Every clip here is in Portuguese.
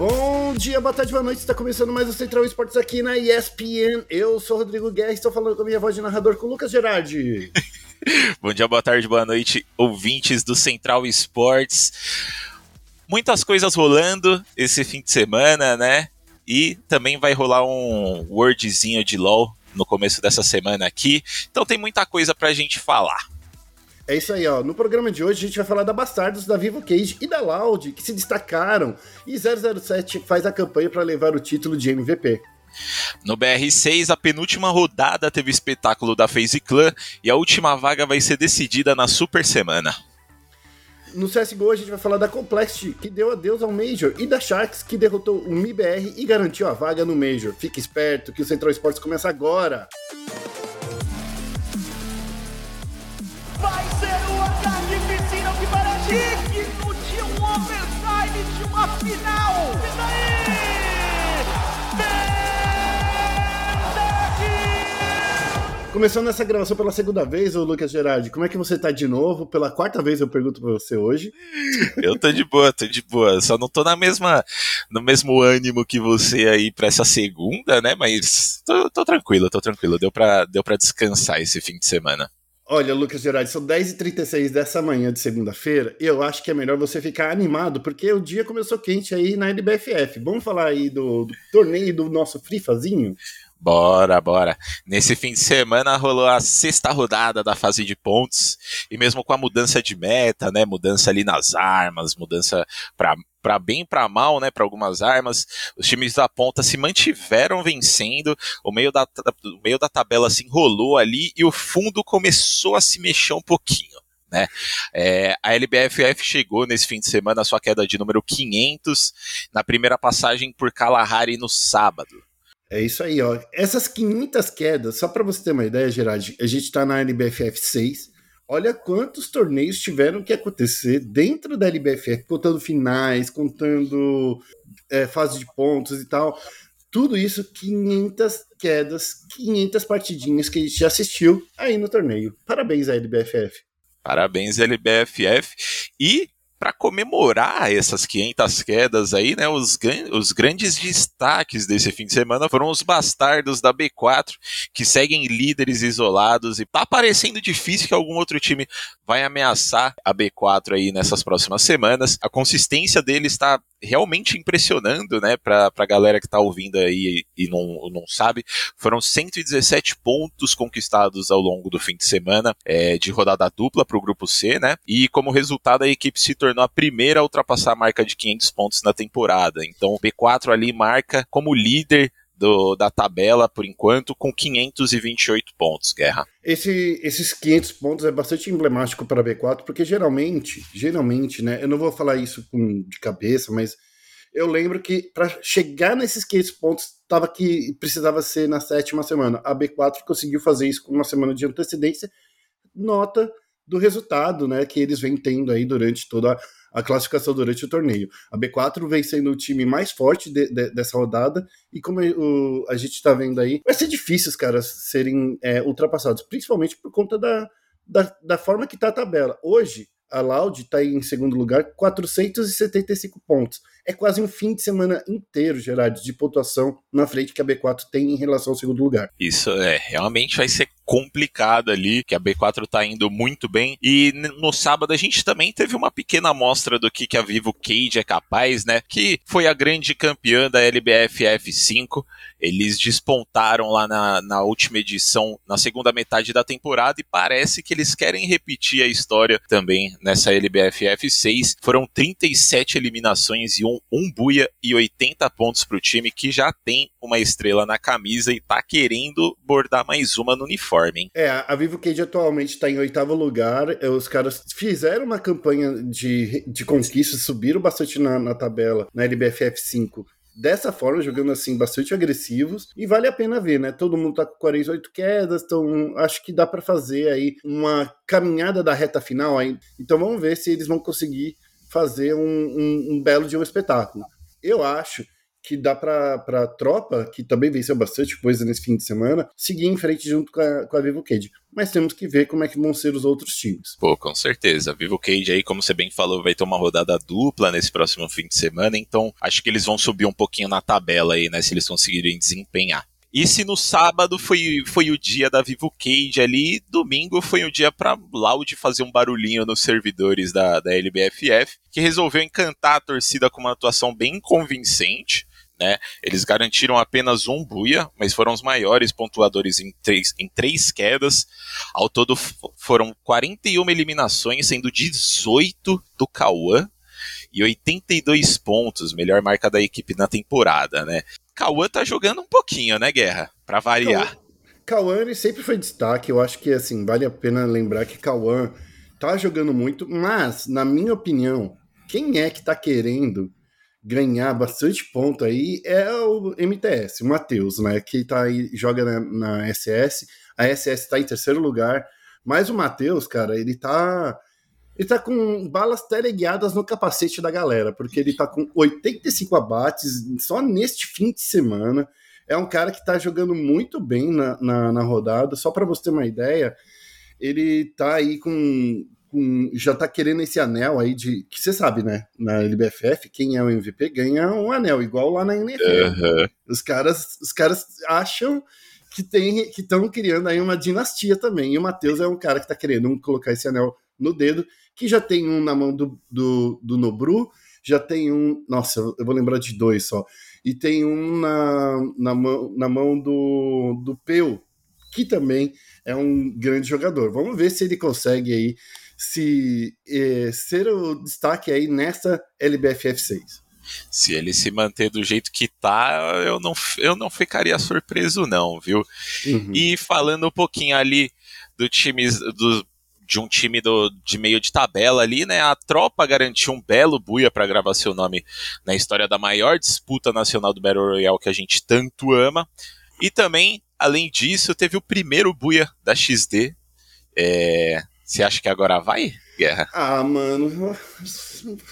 Bom dia, boa tarde, boa noite. Está começando mais o Central Esportes aqui na ESPN. Eu sou Rodrigo Guerra e estou falando com a minha voz de narrador com o Lucas Gerardi. Bom dia, boa tarde, boa noite, ouvintes do Central Esportes. Muitas coisas rolando esse fim de semana, né? E também vai rolar um wordzinho de LOL no começo dessa semana aqui. Então tem muita coisa pra gente falar. É isso aí, ó. No programa de hoje a gente vai falar da Bastardos, da Vivo Cage e da Loud, que se destacaram. E 007 faz a campanha para levar o título de MVP. No BR6, a penúltima rodada teve o espetáculo da FaZe Clan e a última vaga vai ser decidida na Super Semana. No CSGO a gente vai falar da Complexity, que deu adeus ao Major, e da Sharks, que derrotou o MIBR e garantiu a vaga no Major. Fique esperto que o Central Esportes começa agora. Vai digno de um overtime de uma final. E daí? Começando essa gravação pela segunda vez, ô Lucas Gerardi, como é que você tá de novo? Pela quarta vez eu pergunto pra você hoje. Eu tô de boa, tô de boa. Só não tô na mesma, no mesmo ânimo que você aí pra essa segunda, né? Mas tô, tô tranquilo, tô tranquilo. Deu pra, deu pra descansar esse fim de semana. Olha, Lucas Gerardi, são 10h36 dessa manhã de segunda-feira eu acho que é melhor você ficar animado, porque o dia começou quente aí na LBFF. Vamos falar aí do, do torneio do nosso Frifazinho? Bora, bora. Nesse fim de semana rolou a sexta rodada da fase de pontos, e mesmo com a mudança de meta, né, mudança ali nas armas, mudança para para bem para mal, né, para algumas armas, os times da ponta se mantiveram vencendo, o meio da, o meio da tabela se enrolou ali e o fundo começou a se mexer um pouquinho. Né? É, a LBFF chegou nesse fim de semana à sua queda de número 500 na primeira passagem por Kalahari no sábado. É isso aí, ó. Essas 500 quedas, só para você ter uma ideia, Gerard, a gente está na LBFF 6. Olha quantos torneios tiveram que acontecer dentro da LBFF, contando finais, contando é, fase de pontos e tal. Tudo isso, 500 quedas, 500 partidinhas que a gente já assistiu aí no torneio. Parabéns LBFF. Parabéns, LBFF. E para comemorar essas 500 quedas aí, né, os, os grandes destaques desse fim de semana foram os bastardos da B4, que seguem líderes isolados e tá parecendo difícil que algum outro time vai ameaçar a B4 aí nessas próximas semanas. A consistência deles está realmente impressionando, né, pra, pra galera que tá ouvindo aí e não, não sabe. Foram 117 pontos conquistados ao longo do fim de semana é, de rodada dupla pro grupo C, né, e como resultado a equipe se tornou a primeira a ultrapassar a marca de 500 pontos na temporada. Então o B4 ali marca como líder do, da tabela por enquanto com 528 pontos, Guerra. Esse, esses 500 pontos é bastante emblemático para a B4, porque geralmente, geralmente, né, eu não vou falar isso com, de cabeça, mas eu lembro que para chegar nesses 500 pontos tava que precisava ser na sétima semana. A B4 conseguiu fazer isso com uma semana de antecedência. Nota do resultado, né, que eles vêm tendo aí durante toda a classificação durante o torneio. A B4 vem sendo o time mais forte de, de, dessa rodada, e como o, a gente está vendo aí, vai ser difícil os caras serem é, ultrapassados, principalmente por conta da, da, da forma que está a tabela. Hoje, a Loud está em segundo lugar, 475 pontos. É quase um fim de semana inteiro, Gerard, de pontuação na frente que a B4 tem em relação ao segundo lugar. Isso é, realmente vai ser complicado ali, que a B4 tá indo muito bem. E no sábado a gente também teve uma pequena amostra do que, que a Vivo Cage é capaz, né? Que foi a grande campeã da LBF F5. Eles despontaram lá na, na última edição, na segunda metade da temporada, e parece que eles querem repetir a história também nessa LBF F6. Foram 37 eliminações e um, um buia e 80 pontos para o time que já tem uma estrela na camisa e tá querendo bordar mais uma no uniforme hein? É, a Vivo Cage atualmente está em oitavo lugar. É, os caras fizeram uma campanha de, de conquistas, subiram bastante na, na tabela, na LBFF 5 dessa forma, jogando assim bastante agressivos, e vale a pena ver, né? Todo mundo tá com 48 quedas, então acho que dá para fazer aí uma caminhada da reta final aí. Então vamos ver se eles vão conseguir fazer um, um, um belo de um espetáculo. Eu acho que dá para a tropa, que também venceu bastante coisa nesse fim de semana, seguir em frente junto com a, com a Vivo Cage. Mas temos que ver como é que vão ser os outros times. Pô, com certeza. Vivo Cage aí, como você bem falou, vai ter uma rodada dupla nesse próximo fim de semana, então acho que eles vão subir um pouquinho na tabela aí, né, se eles conseguirem desempenhar. E se no sábado foi, foi o dia da Vivo Cage ali, domingo foi o dia para Loud fazer um barulhinho nos servidores da, da LBFF, que resolveu encantar a torcida com uma atuação bem convincente. Né? Eles garantiram apenas um buia, mas foram os maiores pontuadores em três, em três quedas. Ao todo foram 41 eliminações, sendo 18 do Cauã e 82 pontos, melhor marca da equipe na temporada, né? Cauã tá jogando um pouquinho, né, Guerra? Para variar. Cauã, sempre foi destaque. Eu acho que assim, vale a pena lembrar que Cauã tá jogando muito, mas, na minha opinião, quem é que tá querendo ganhar bastante ponto aí é o MTS, o Matheus, né? Que tá aí, joga na, na SS. A SS tá em terceiro lugar. Mas o Matheus, cara, ele tá. Ele tá com balas teleguiadas no capacete da galera, porque ele tá com 85 abates só neste fim de semana. É um cara que tá jogando muito bem na, na, na rodada. Só para você ter uma ideia, ele tá aí com com, já tá querendo esse anel aí de. Que você sabe, né? Na LBFF, quem é o MVP ganha um anel, igual lá na NFL. Uhum. Os, caras, os caras acham que tem que estão criando aí uma dinastia também. E o Matheus é um cara que tá querendo colocar esse anel no dedo, que já tem um na mão do, do, do Nobru, já tem um. Nossa, eu vou lembrar de dois só. E tem um na, na, mão, na mão do, do Peu, que também é um grande jogador. Vamos ver se ele consegue aí se eh, ser o destaque aí nessa LBFF 6. Se ele se manter do jeito que tá, eu não, eu não ficaria surpreso, não, viu? Uhum. E falando um pouquinho ali do time do, de um time do, de meio de tabela ali, né? A tropa garantiu um belo buia para gravar seu nome na história da maior disputa nacional do Battle Royale que a gente tanto ama. E também, além disso, teve o primeiro buia da XD. É, você acha que agora vai, Guerra? Ah, mano,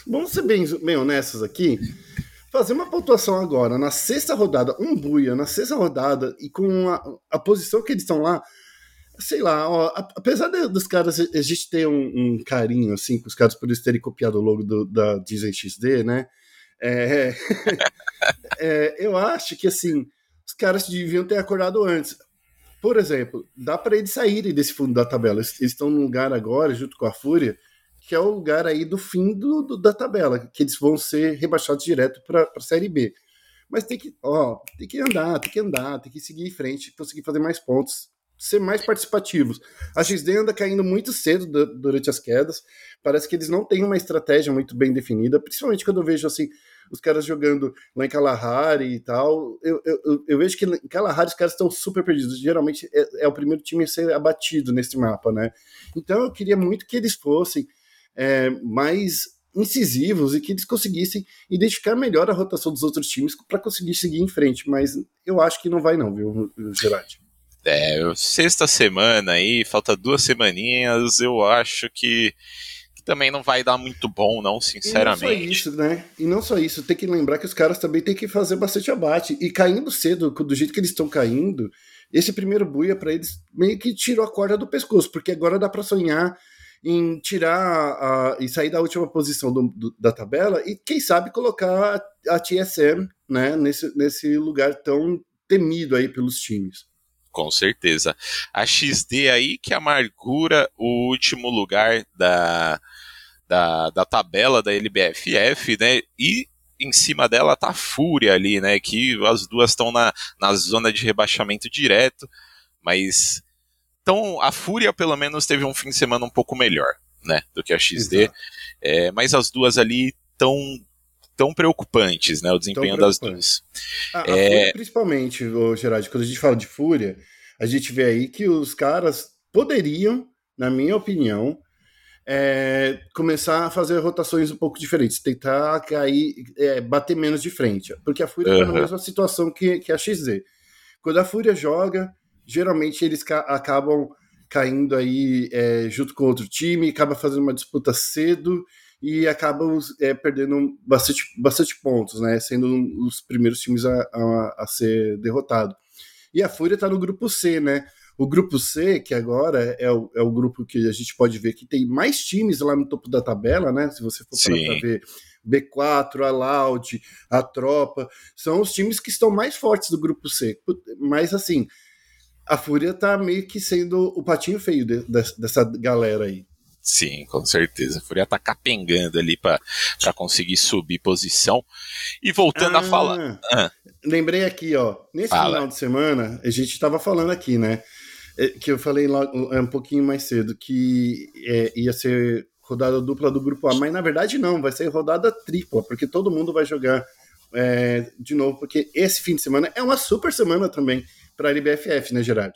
vamos ser bem, bem honestos aqui. Fazer uma pontuação agora, na sexta rodada, um buia, na sexta rodada, e com a, a posição que eles estão lá, sei lá, ó, apesar de, dos caras, a gente ter um, um, carinho, assim, com os caras por eles terem copiado o logo do, da Disney XD, né? É, é, eu acho que, assim, os caras deviam ter acordado antes. Por exemplo, dá para eles saírem desse fundo da tabela. Eles estão num lugar agora, junto com a Fúria, que é o lugar aí do fim do, do da tabela, que eles vão ser rebaixados direto para a Série B. Mas tem que, ó, tem que andar, tem que andar, tem que seguir em frente, conseguir fazer mais pontos, ser mais participativos. A XD anda caindo muito cedo durante as quedas. Parece que eles não têm uma estratégia muito bem definida, principalmente quando eu vejo assim os caras jogando lá em Kalahari e tal. Eu, eu, eu vejo que em Kalahari os caras estão super perdidos. Geralmente é, é, o primeiro time a ser abatido nesse mapa, né? Então eu queria muito que eles fossem é, mais incisivos e que eles conseguissem identificar melhor a rotação dos outros times para conseguir seguir em frente. Mas eu acho que não vai, não, viu, Gerard? É, sexta semana aí, falta duas semaninhas, eu acho que também não vai dar muito bom, não, sinceramente. E não só isso, né? E não só isso, tem que lembrar que os caras também têm que fazer bastante abate. E caindo cedo, do jeito que eles estão caindo, esse primeiro buia para eles meio que tirou a corda do pescoço, porque agora dá para sonhar em tirar a, e sair da última posição do, do, da tabela e quem sabe colocar a TSM né, nesse, nesse lugar tão temido aí pelos times. Com certeza. A XD aí que amargura o último lugar da, da, da tabela da LBFF, né? E em cima dela tá a Fúria ali, né? Que as duas estão na, na zona de rebaixamento direto, mas. Então, a Fúria pelo menos teve um fim de semana um pouco melhor, né? Do que a XD. É, mas as duas ali tão tão preocupantes, né? O desempenho das duas. A, a é... Fúria, principalmente, Gerard, quando a gente fala de Fúria, a gente vê aí que os caras poderiam, na minha opinião, é, começar a fazer rotações um pouco diferentes, tentar cair, é, bater menos de frente, porque a Fúria está uhum. na mesma situação que, que a XZ. Quando a Fúria joga, geralmente eles ca acabam caindo aí é, junto com outro time, acaba fazendo uma disputa cedo e acabam é, perdendo bastante, bastante pontos, né? Sendo os primeiros times a, a, a ser derrotado. E a Fúria está no grupo C, né? O grupo C, que agora é o, é o grupo que a gente pode ver que tem mais times lá no topo da tabela, né? Se você for para ver B4, a Loud, a Tropa, são os times que estão mais fortes do grupo C. Mas assim, a Fúria tá meio que sendo o patinho feio de, de, dessa galera aí. Sim, com certeza. A Fúria tá capengando ali para conseguir subir posição. E voltando ah, a falar. Ah. Lembrei aqui, ó. Nesse Fala. final de semana, a gente estava falando aqui, né? É, que eu falei lá um pouquinho mais cedo, que é, ia ser rodada dupla do grupo A, mas na verdade não, vai ser rodada tripla, porque todo mundo vai jogar é, de novo, porque esse fim de semana é uma super semana também para a LBFF, né, Gerard?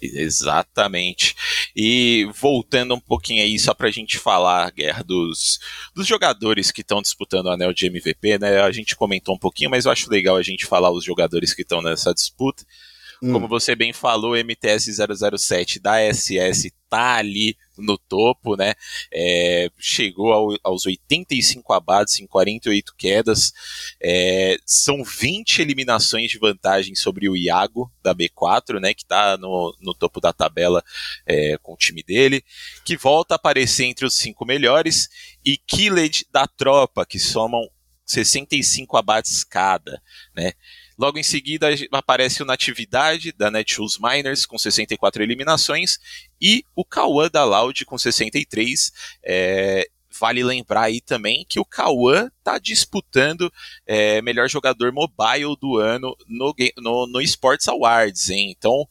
Exatamente. E voltando um pouquinho aí, só para a gente falar, Guerra, dos, dos jogadores que estão disputando o anel de MVP, né? A gente comentou um pouquinho, mas eu acho legal a gente falar os jogadores que estão nessa disputa. Hum. Como você bem falou, MTS 007 da SS tá ali no topo, né? É, chegou ao, aos 85 abates em 48 quedas. É, são 20 eliminações de vantagem sobre o Iago da B4, né? Que tá no, no topo da tabela é, com o time dele, que volta a aparecer entre os cinco melhores, e Killed da tropa, que somam 65 abates cada, né? Logo em seguida aparece o Natividade da Netshoes Miners com 64 eliminações e o Cauã da Loud com 63. É, vale lembrar aí também que o Cauã está disputando é, melhor jogador mobile do ano no, no, no Sports Awards, hein? Então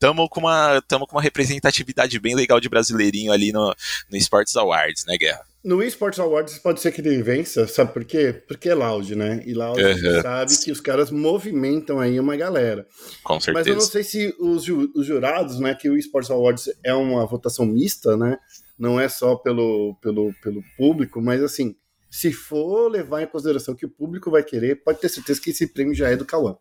estamos com uma tamo com uma representatividade bem legal de brasileirinho ali no, no Sports Awards, né, Guerra? No eSports Awards pode ser que ele vença, sabe por quê? Porque é Loud, né? E Loud uhum. sabe que os caras movimentam aí uma galera. Com certeza. Mas eu não sei se os, os jurados, né? Que o eSports Awards é uma votação mista, né? Não é só pelo, pelo, pelo público, mas assim, se for levar em consideração que o público vai querer, pode ter certeza que esse prêmio já é do Cauã.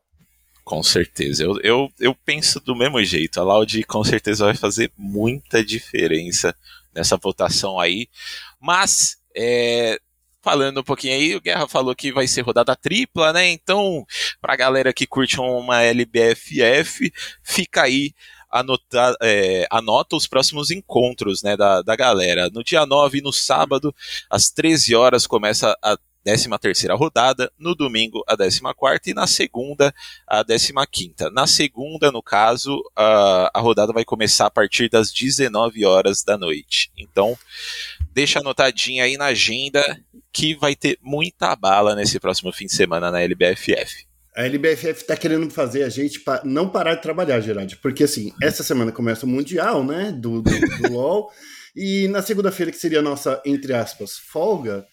Com certeza. Eu, eu, eu penso do mesmo jeito. A Loud com certeza vai fazer muita diferença nessa votação aí. Mas, é, falando um pouquinho aí, o Guerra falou que vai ser rodada tripla, né? Então, pra galera que curte uma LBFF, fica aí anota, é, anota os próximos encontros né, da, da galera. No dia 9, no sábado, às 13 horas, começa a 13 terceira rodada, no domingo a 14 quarta e na segunda a 15 quinta. Na segunda, no caso, a, a rodada vai começar a partir das 19 horas da noite. Então, deixa anotadinho aí na agenda que vai ter muita bala nesse próximo fim de semana na LBFF. A LBFF tá querendo fazer a gente pa não parar de trabalhar, Gerard, porque assim, essa semana começa o Mundial, né, do, do, do LoL, e na segunda-feira, que seria a nossa, entre aspas, folga,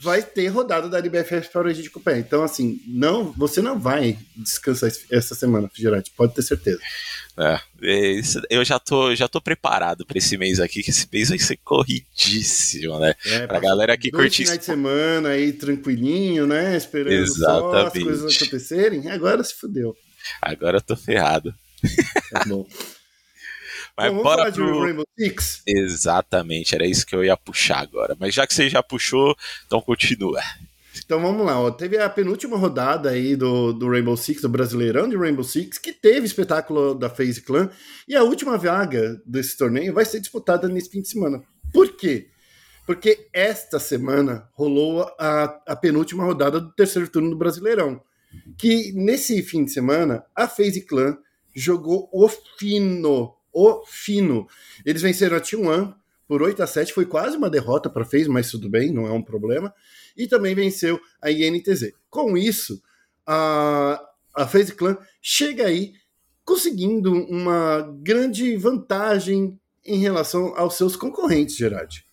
vai ter rodada da LBFF para a gente acompanhar. Então, assim, não, você não vai descansar essa semana, Gerard, pode ter certeza. É, eu já tô, já tô preparado para esse mês aqui, que esse mês vai ser corridíssimo, né? É, pra galera que curte. final de semana aí, tranquilinho, né? Esperando Exatamente. só as coisas acontecerem. Agora se fudeu. Agora eu tô ferrado. Tá bom. Mas então, bora pro... Rainbow Six? Exatamente, era isso que eu ia puxar agora. Mas já que você já puxou, então continua. Então vamos lá, ó. teve a penúltima rodada aí do, do Rainbow Six, do Brasileirão de Rainbow Six, que teve espetáculo da FaZe Clan, e a última vaga desse torneio vai ser disputada nesse fim de semana. Por quê? Porque esta semana rolou a, a penúltima rodada do terceiro turno do Brasileirão, que nesse fim de semana a FaZe Clan jogou o fino o fino. Eles venceram a T1 por 8 a 7 foi quase uma derrota para FaZe, mas tudo bem, não é um problema. E também venceu a INTZ. Com isso, a, a FaZe Clan chega aí conseguindo uma grande vantagem em relação aos seus concorrentes, Gerard.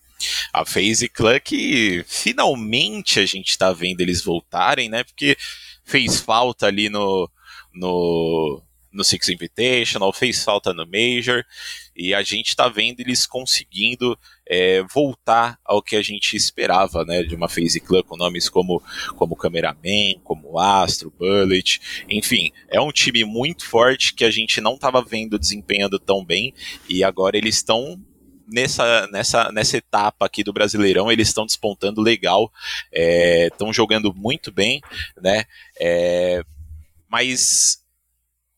A FaZe Clan que finalmente a gente está vendo eles voltarem, né? Porque fez falta ali no, no no Six Invitational, fez falta no Major, e a gente está vendo eles conseguindo é, voltar ao que a gente esperava, né, de uma FaZe Clan com nomes como, como Cameraman, como Astro, Bullet, enfim, é um time muito forte que a gente não estava vendo desempenhando tão bem, e agora eles estão nessa, nessa, nessa etapa aqui do Brasileirão eles estão despontando legal, estão é, jogando muito bem, né? É, mas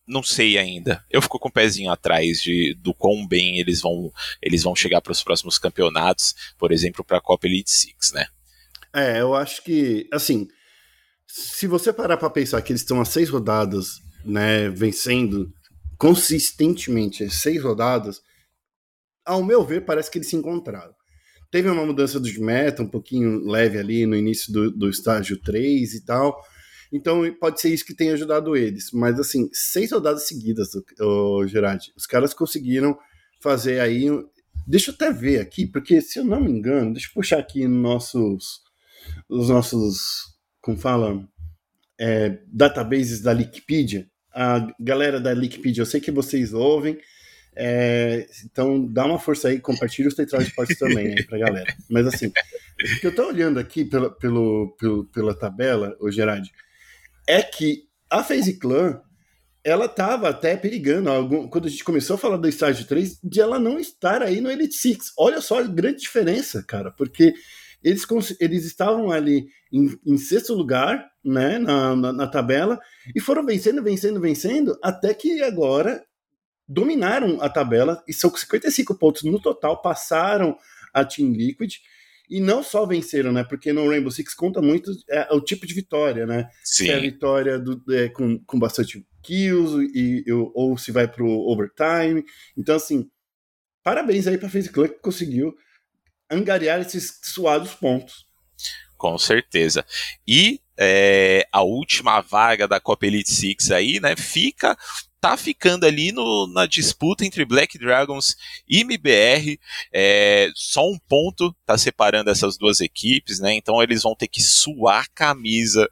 não sei ainda. Eu fico com o um pezinho atrás de, do quão bem eles vão, eles vão chegar para os próximos campeonatos, por exemplo, para a Copa Elite Six, né? É, eu acho que, assim, se você parar para pensar que eles estão a seis rodadas, né, vencendo consistentemente seis rodadas, ao meu ver, parece que eles se encontraram. Teve uma mudança de meta, um pouquinho leve ali no início do, do estágio 3 e tal. Então pode ser isso que tenha ajudado eles. Mas assim, seis rodadas seguidas, o Gerard, os caras conseguiram fazer aí. Deixa eu até ver aqui, porque se eu não me engano, deixa eu puxar aqui nossos, os nossos, como fala, é, databases da Wikipedia a galera da Wikipedia, eu sei que vocês ouvem, é, então dá uma força aí, compartilha os Tetraid Sports também aí pra galera. Mas assim, o que eu tô olhando aqui pela, pelo, pelo, pela tabela, o Gerard, é que a FaZe Clan ela tava até perigando, algum, quando a gente começou a falar do estágio 3, de ela não estar aí no Elite Six. Olha só a grande diferença, cara, porque eles, eles estavam ali em, em sexto lugar, né, na, na, na, tabela, e foram vencendo, vencendo, vencendo, até que agora dominaram a tabela, e são 55 pontos no total, passaram a Team Liquid, e não só venceram, né, porque no Rainbow Six conta muito é, o tipo de vitória, né, Sim. se é a vitória do, é, com, com bastante kills, e, ou se vai pro overtime, então assim, parabéns aí pra FaZe Clan que conseguiu angariar esses suados pontos. Com certeza. E é, a última vaga da Copa Elite Six aí, né, fica tá ficando ali no, na disputa entre Black Dragons e MBR. É, só um ponto tá separando essas duas equipes, né? Então eles vão ter que suar a camisa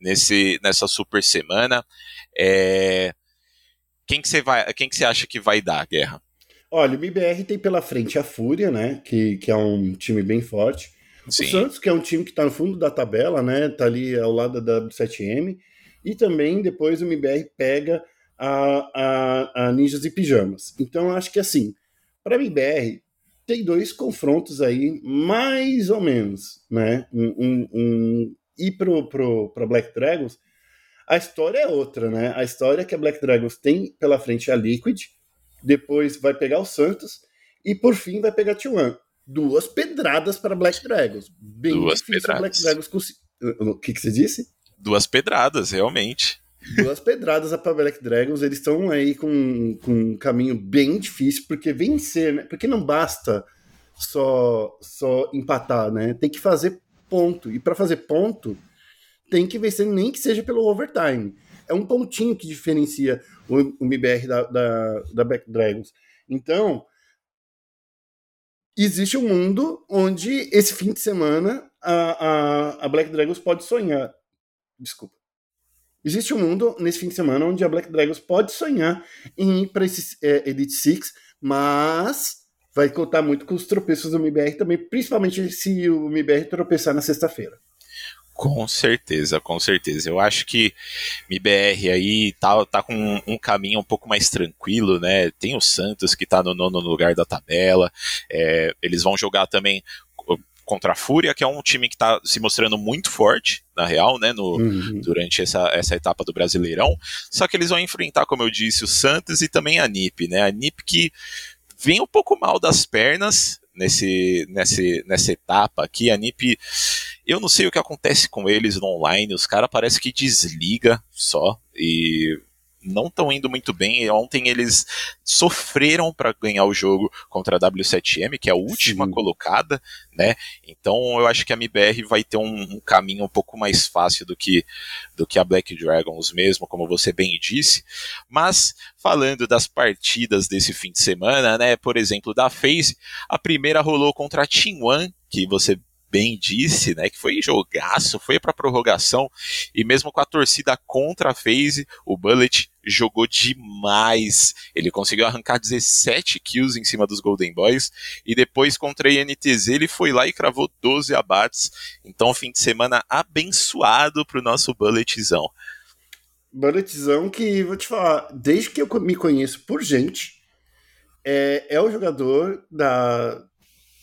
nesse, nessa super semana. É, quem que você vai, quem que você acha que vai dar a guerra? Olha, o MBR tem pela frente a Fúria, né? Que, que é um time bem forte. Sim. O Santos, que é um time que está no fundo da tabela, né? Tá ali ao lado da W7M. E também depois o MBR pega a, a, a Ninjas e Pijamas. Então acho que assim, para a MBR tem dois confrontos aí, mais ou menos, né? Um, um, um... E pro, pro, pro Black Dragons, a história é outra, né? A história é que a Black Dragons tem pela frente a Liquid, depois vai pegar o Santos e por fim vai pegar T1. Duas pedradas para Black Dragons. Bem Duas pedradas. Black Dragons conseguir. O que, que você disse? Duas pedradas, realmente. Duas pedradas para Black Dragons. Eles estão aí com, com um caminho bem difícil, porque vencer, né? Porque não basta só, só empatar, né? Tem que fazer ponto. E para fazer ponto, tem que vencer, nem que seja pelo overtime. É um pontinho que diferencia o, o MBR da, da, da Black Dragons. Então, existe um mundo onde esse fim de semana a, a, a Black Dragons pode sonhar. Desculpa. Existe um mundo nesse fim de semana onde a Black Dragons pode sonhar em ir para esse é, Elite Six, mas vai contar muito com os tropeços do MBR também, principalmente se o MBR tropeçar na sexta-feira. Com certeza, com certeza. Eu acho que MBR aí tá, tá com um, caminho um pouco mais tranquilo, né? Tem o Santos que tá no nono lugar da tabela. É, eles vão jogar também contra a Fúria, que é um time que está se mostrando muito forte, na real, né, no, uhum. durante essa, essa etapa do Brasileirão. Só que eles vão enfrentar, como eu disse, o Santos e também a NIP, né? A NIP que vem um pouco mal das pernas, nesse, nesse, nessa etapa aqui. A NiP, eu não sei o que acontece com eles no online, os caras parece que desliga só e não estão indo muito bem. Ontem eles sofreram para ganhar o jogo contra a W7M, que é a última Sim. colocada, né? Então eu acho que a MBR vai ter um, um, caminho um pouco mais fácil do que, do que a Black Dragons mesmo, como você bem disse. Mas falando das partidas desse fim de semana, né? Por exemplo, da FaZe, a primeira rolou contra a Team One, que você bem disse, né, que foi jogaço, foi para prorrogação e mesmo com a torcida contra a FaZe, o Bullet jogou demais. Ele conseguiu arrancar 17 kills em cima dos Golden Boys e depois contra a INTZ ele foi lá e cravou 12 abates. Então, fim de semana abençoado pro nosso Bulletzão. Bulletzão que, vou te falar, desde que eu me conheço por gente, é, é o jogador da,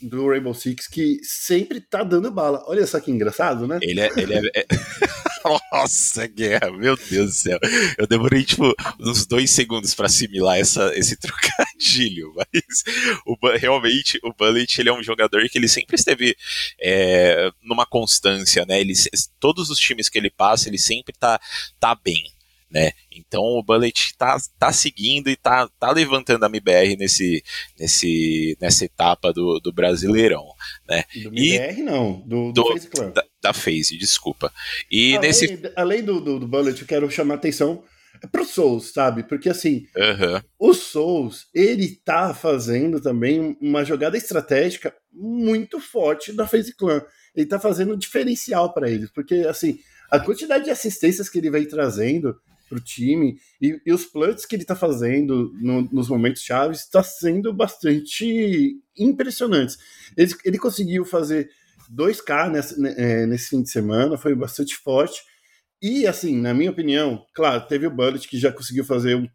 do Rainbow Six que sempre tá dando bala. Olha só que engraçado, né? Ele é. Ele é, é... Nossa, guerra, meu Deus do céu. Eu demorei, tipo, uns dois segundos para assimilar essa, esse trocadilho, mas o, realmente o Bullet ele é um jogador que ele sempre esteve é, numa constância, né? Ele, todos os times que ele passa, ele sempre tá, tá bem né? Então o Bullet tá, tá seguindo e tá, tá levantando a MBR nesse, nesse, nessa etapa do, do Brasileirão, né? Do MBR não, do, do, do Clan. Da, da FaZe, desculpa. E além, nesse... além do, do, do Bullet, eu quero chamar atenção pro Souls, sabe? Porque assim, uhum. o Souls, ele tá fazendo também uma jogada estratégica muito forte da FaZe Clan. Ele tá fazendo um diferencial para eles, porque assim, a quantidade de assistências que ele vem trazendo para o time e, e, os plantes que ele está fazendo no, nos momentos chaves está sendo bastante impressionantes. Ele, ele conseguiu fazer 2K nesse, né, é, nesse fim de semana, foi bastante forte. E, assim, na minha opinião, claro, teve o Bullet que já conseguiu fazer um.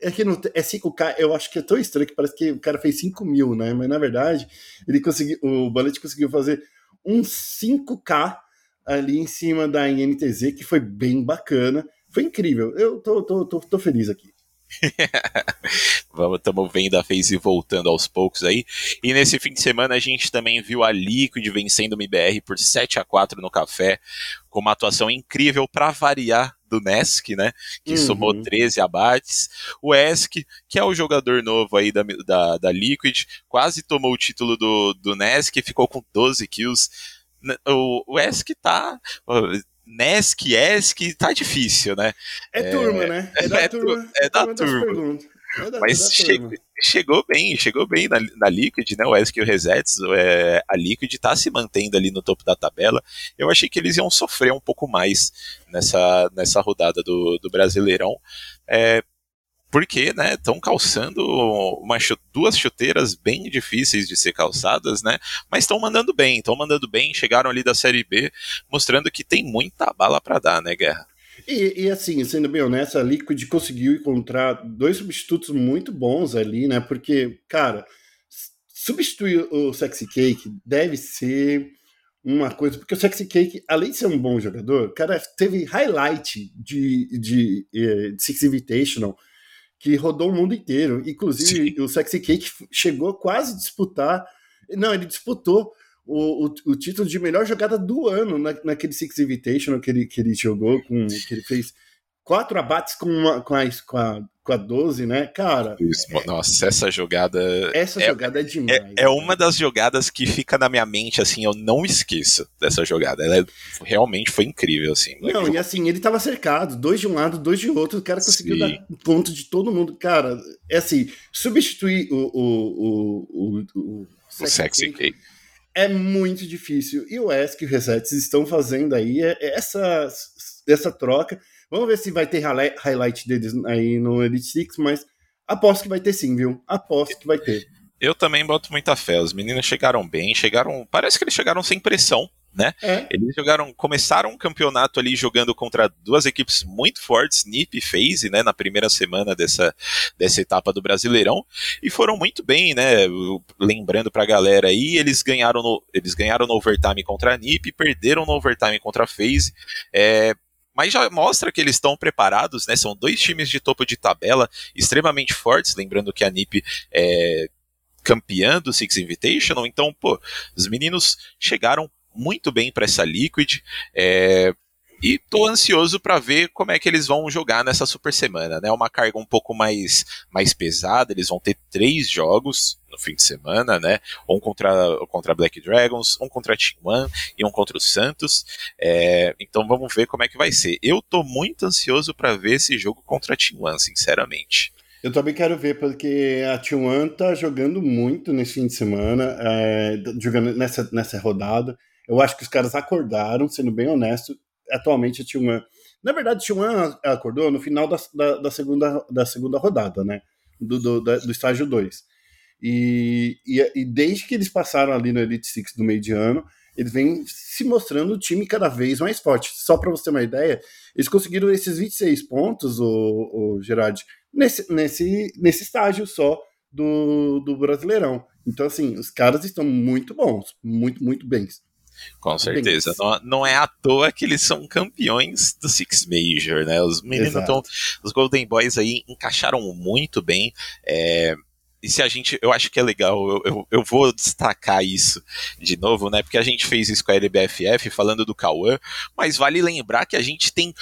É que não, é 5K, eu acho que é tão estranho que parece que o cara fez 5 mil, né? Mas na verdade, ele conseguiu, o Bullet conseguiu fazer um 5K ali em cima da INTZ, que foi bem bacana. Foi incrível. Eu tô, tô, tô, tô feliz aqui. Vamos, estamos vendo a FaZe voltando aos poucos aí. E nesse fim de semana a gente também viu a Liquid vencendo o MBR por 7 a 4 no café, com uma atuação incrível para variar do Nesk, né? Que uhum. somou 13 abates. O Esk, que é o jogador novo aí da, da, da Liquid, quase tomou o título do, do Nesk e ficou com 12 kills. O, o Esk tá Nesk, Esk, tá difícil, né? É, é turma, né? É da é turma. É da turma. É da, Mas da che turma. chegou bem, chegou bem na, na Liquid, né? O Esk e o Resets, é, a Liquid tá se mantendo ali no topo da tabela. Eu achei que eles iam sofrer um pouco mais nessa, nessa rodada do, do Brasileirão. É, porque né, estão calçando duas chuteiras bem difíceis de ser calçadas, né? Mas estão mandando bem, estão mandando bem, chegaram ali da Série B, mostrando que tem muita bala para dar, né, Guerra? E, e, assim, sendo bem honesto, a Liquid conseguiu encontrar dois substitutos muito bons ali, né? Porque, cara, substituir o Sexy Cake deve ser uma coisa, porque o Sexy Cake, além de ser um bom jogador, cara, teve highlight de, de, eh, de Six Invitational que rodou o mundo inteiro. Inclusive, Sim. o Sexy Cake chegou quase a disputar. Não, ele disputou o, o, o, título de melhor jogada do ano na, naquele Six Invitational que ele, que ele jogou, com, que ele fez quatro abates com, uma, com, a, com, a, com a 12, né? Cara. Isso, nossa, essa jogada. Essa é, jogada é demais. É, é, uma das jogadas que fica na minha mente, assim, eu não esqueço dessa jogada. Ela é, realmente foi incrível, assim. Não, e assim, ele tava cercado, dois de um lado, dois de outro, o cara conseguiu Sim. dar ponto de todo mundo. Cara, é assim, substituir o. o, o, o, o, o Sexy Cake. É muito difícil. E o ESC e o Resets estão fazendo aí essa, essa troca Vamos ver se vai ter highlight deles aí no Elite Six, mas aposto que vai ter sim, viu? Aposto que vai ter. Eu também boto muita fé. Os meninos chegaram bem, chegaram. Parece que eles chegaram sem pressão, né? É. Eles jogaram, começaram um campeonato ali jogando contra duas equipes muito fortes, NiP e FaZe, né, na primeira semana dessa, dessa etapa do Brasileirão, e foram muito bem, né? Lembrando pra galera aí, eles ganharam no, eles ganharam no overtime contra a NiP, perderam no overtime contra a FaZe. É, mas já mostra que eles estão preparados, né? São dois times de topo de tabela extremamente fortes, lembrando que a NiP é campeã do Six Invitational, então, pô, os meninos chegaram muito bem para essa Liquid. É, e tô ansioso para ver como é que eles vão jogar nessa super semana, né? Uma carga um pouco mais, mais pesada, eles vão ter três jogos no fim de semana, né? Um contra, contra Black Dragons, um contra Team One e um contra o Santos. É, então vamos ver como é que vai ser. Eu tô muito ansioso para ver esse jogo contra Team One, sinceramente. Eu também quero ver, porque a T1 tá jogando muito nesse fim de semana, é, jogando nessa, nessa rodada. Eu acho que os caras acordaram, sendo bem honesto, atualmente a T1. Na verdade, T1 acordou no final da, da, da, segunda, da segunda rodada, né? Do, do, do estágio 2. E, e, e, desde que eles passaram ali no Elite Six do meio de ano, eles vêm se mostrando o time cada vez mais forte. Só para você ter uma ideia, eles conseguiram esses 26 pontos, o, o Gerard, nesse, nesse, nesse estágio só do, do Brasileirão. Então, assim, os caras estão muito bons, muito, muito bens. Com certeza. Não, não, é à toa que eles são campeões do Six Major, né? Os meninos estão. Os Golden Boys aí encaixaram muito bem. É, e se a gente, eu acho que é legal, eu, eu, eu, vou destacar isso de novo, né? Porque a gente fez isso com a LBFF falando do Cauã, mas vale lembrar que a gente tem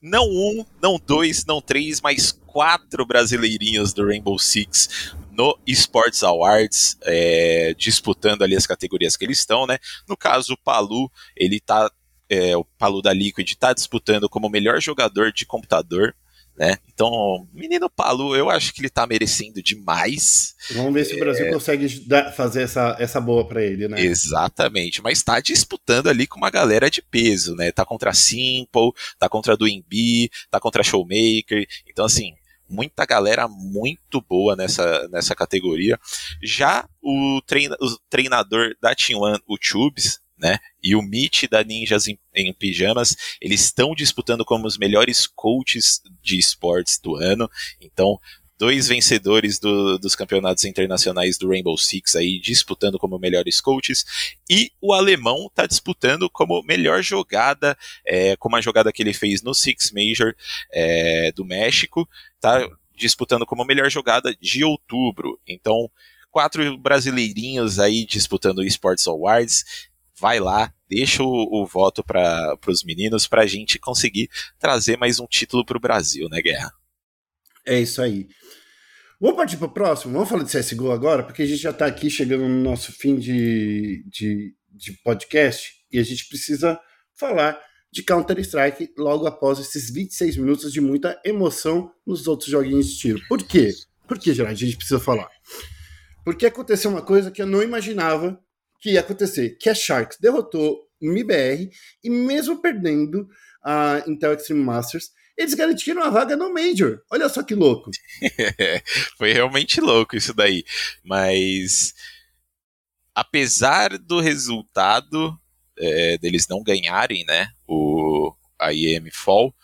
não um, não dois, não três, mas quatro brasileirinhos do Rainbow Six no Sports Awards, é, disputando ali as categorias que eles estão, né? No caso, o Palu, ele tá. É, o Palu da Liquid está disputando como melhor jogador de computador. Né? Então, menino Palu, eu acho que ele tá merecendo demais. Vamos ver se o Brasil é... consegue dar, fazer essa, essa boa para ele, né? Exatamente, mas tá disputando ali com uma galera de peso, né? Tá contra Simple, tá contra Doinbi, tá contra Showmaker. Então, assim, muita galera muito boa nessa, nessa categoria. Já o, treina, o treinador da Team One, o Tubes, né, e o Mitch da Ninjas em, em Pijamas, eles estão disputando como os melhores coaches de esportes do ano. Então, dois vencedores do, dos campeonatos internacionais do Rainbow Six aí disputando como melhores coaches e o alemão está disputando como melhor jogada, é, como a jogada que ele fez no Six Major é, do México, tá disputando como melhor jogada de outubro. Então quatro brasileirinhos aí disputando o Sports Awards. Vai lá, deixa o, o voto para os meninos para a gente conseguir trazer mais um título para o Brasil, né, Guerra? É isso aí. Vamos partir para o próximo? Vamos falar de CSGO agora, porque a gente já está aqui chegando no nosso fim de, de, de podcast e a gente precisa falar de Counter-Strike logo após esses 26 minutos de muita emoção nos outros joguinhos de tiro. Por quê? Por que, Gerard, a gente precisa falar? Porque aconteceu uma coisa que eu não imaginava que ia acontecer, que a Sharks derrotou o MIBR e mesmo perdendo a Intel Extreme Masters, eles garantiram a vaga no Major. Olha só que louco. Foi realmente louco isso daí. Mas apesar do resultado é, deles não ganharem, né, o a IEM Fall,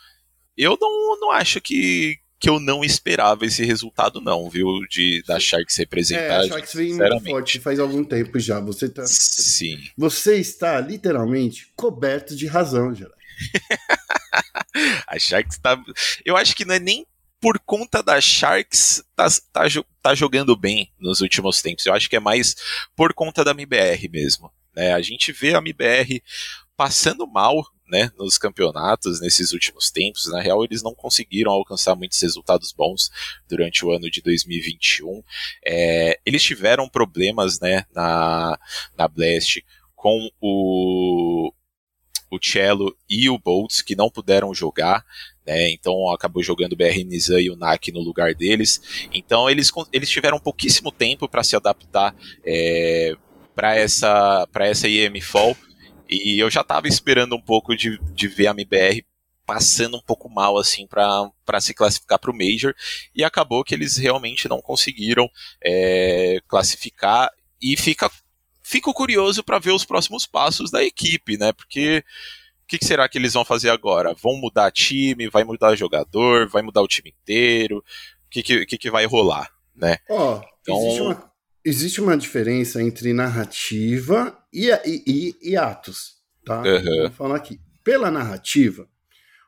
eu não, não acho que, que eu não esperava esse resultado não, viu, de da Sharks representar. É, a Sharks vem muito forte faz algum tempo já. Você tá, Sim. Você está literalmente coberto de razão, Gerard. a Sharks tá. Eu acho que não é nem por conta da Sharks tá, tá, tá jogando bem nos últimos tempos. Eu acho que é mais por conta da MBR mesmo. Né? A gente vê a MBR passando mal né, nos campeonatos nesses últimos tempos. Na real, eles não conseguiram alcançar muitos resultados bons durante o ano de 2021. É, eles tiveram problemas né, na, na Blast com o, o Cello e o Boltz, que não puderam jogar. Né, então acabou jogando o BR Nizam e o NAC no lugar deles. Então eles, eles tiveram pouquíssimo tempo para se adaptar é, para essa, essa IM Fall. E eu já estava esperando um pouco de, de ver a MBR passando um pouco mal assim para se classificar para o Major e acabou que eles realmente não conseguiram é, classificar e fica fico curioso para ver os próximos passos da equipe, né? Porque o que, que, será que eles vão fazer agora? Vão mudar time? Vai mudar jogador? Vai mudar o time inteiro? O que, que, que, vai rolar, né? Ó, oh, então... existe, uma, existe uma diferença entre narrativa e, e, e, e atos, tá? Uhum. Vou falar aqui. Pela narrativa,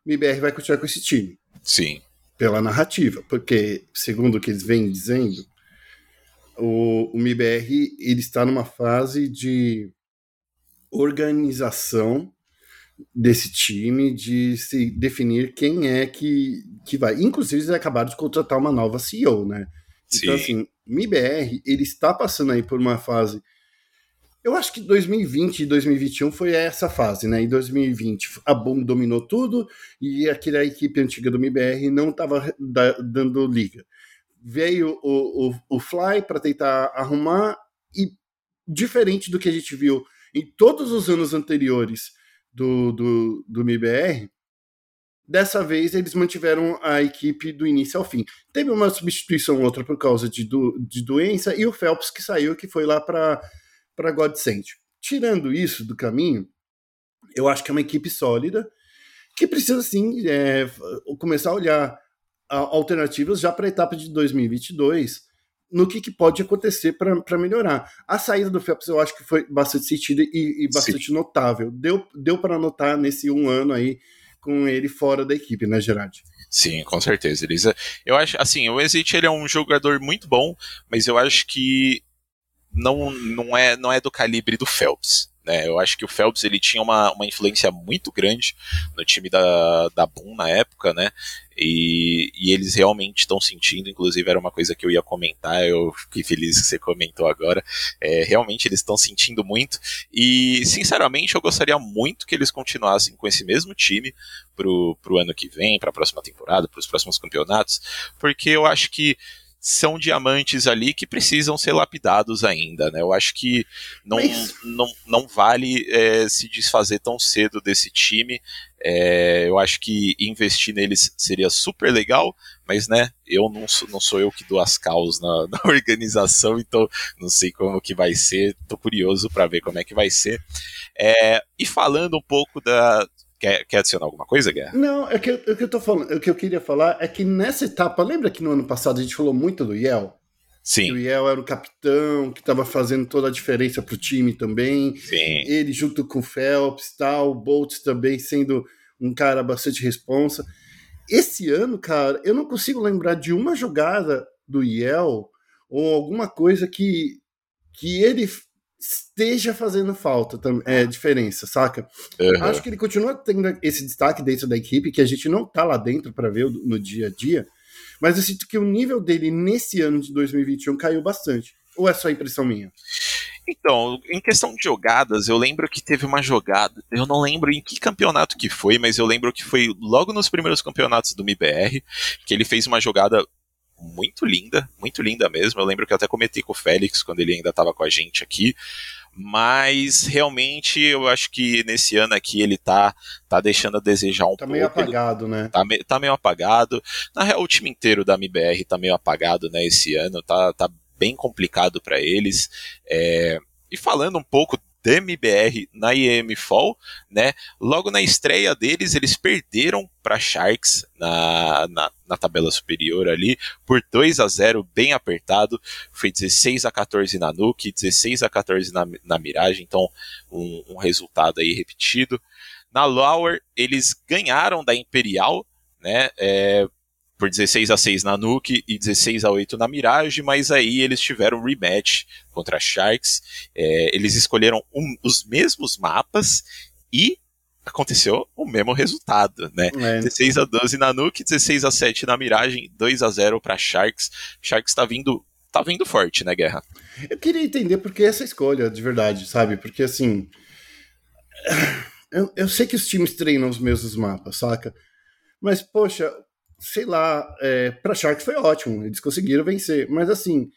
o MBR vai continuar com esse time. Sim. Pela narrativa, porque, segundo o que eles vêm dizendo, o, o MIBR ele está numa fase de organização desse time, de se definir quem é que, que vai. Inclusive, eles acabaram de contratar uma nova CEO, né? Sim. Então, assim, o MIBR, ele está passando aí por uma fase. Eu acho que 2020 e 2021 foi essa fase, né? Em 2020, a Boom dominou tudo e aquela equipe antiga do MIBR não estava dando liga veio o, o, o Fly para tentar arrumar e diferente do que a gente viu em todos os anos anteriores do, do, do MIBR, dessa vez eles mantiveram a equipe do início ao fim. Teve uma substituição outra por causa de, do, de doença e o Phelps que saiu, que foi lá para Godsend. Tirando isso do caminho, eu acho que é uma equipe sólida que precisa sim é, começar a olhar alternativas já para a etapa de 2022 no que, que pode acontecer para melhorar. A saída do Phelps eu acho que foi bastante sentido e, e bastante Sim. notável. Deu, deu para notar nesse um ano aí com ele fora da equipe, né, Gerard? Sim, com certeza, Elisa. Eu acho, assim, o Exit ele é um jogador muito bom, mas eu acho que não, não, é, não é do calibre do Phelps. Né? Eu acho que o Phelps ele tinha uma, uma influência muito grande no time da, da Boom na época, né? E, e eles realmente estão sentindo, inclusive era uma coisa que eu ia comentar, eu fiquei feliz que você comentou agora. É, realmente eles estão sentindo muito. E, sinceramente, eu gostaria muito que eles continuassem com esse mesmo time pro, pro ano que vem, para a próxima temporada, para os próximos campeonatos, porque eu acho que são diamantes ali que precisam ser lapidados ainda, né? Eu acho que não, não, não vale é, se desfazer tão cedo desse time. É, eu acho que investir neles seria super legal, mas né, eu não sou, não sou eu que dou as causas na, na, organização, então não sei como que vai ser. Tô curioso para ver como é que vai ser. É, e falando um pouco da, Quer, quer adicionar alguma coisa, Guerra? Não, é que, é que eu tô falando, o que eu queria falar é que nessa etapa, lembra que no ano passado a gente falou muito do Yel? Sim. O Yel era o capitão que estava fazendo toda a diferença pro time também. Sim. Ele junto com o Phelps, tal, o Boltz também sendo um cara bastante responsa. Esse ano, cara, eu não consigo lembrar de uma jogada do Yel ou alguma coisa que que ele esteja fazendo falta, é, diferença, saca? Uhum. Acho que ele continua tendo esse destaque dentro da equipe, que a gente não tá lá dentro para ver no dia a dia, mas eu sinto que o nível dele nesse ano de 2021 caiu bastante. Ou é só impressão minha? Então, em questão de jogadas, eu lembro que teve uma jogada, eu não lembro em que campeonato que foi, mas eu lembro que foi logo nos primeiros campeonatos do MIBR, que ele fez uma jogada muito linda, muito linda mesmo. Eu lembro que eu até comentei com o Félix quando ele ainda estava com a gente aqui. Mas realmente eu acho que nesse ano aqui ele tá, tá deixando a desejar um tá pouco. Tá meio apagado, né? Tá, me, tá meio apagado. Na real, o time inteiro da MBR tá meio apagado, né, esse ano. Tá, tá bem complicado para eles. É, e falando um pouco DMBR na IEM Fall, né? Logo na estreia deles, eles perderam para Sharks na, na, na, tabela superior ali por 2 a 0 bem apertado. Foi 16 a 14 na Nuke, 16 a 14 na, na Mirage, então um, um resultado aí repetido. Na Lower, eles ganharam da Imperial, né? É, por 16 a 6 na Nuke e 16 a 8 na Mirage, mas aí eles tiveram um rematch contra a Sharks. É, eles escolheram um, os mesmos mapas e aconteceu o mesmo resultado, né? É. 16 a 12 na Nuke, 16 a 7 na Mirage, 2 a 0 para Sharks. Sharks tá vindo tá vindo forte, né, Guerra? Eu queria entender por que essa escolha, de verdade, sabe? Porque assim, eu, eu sei que os times treinam os mesmos mapas, saca? Mas poxa, sei lá, é, para Sharks foi ótimo, eles conseguiram vencer, mas assim,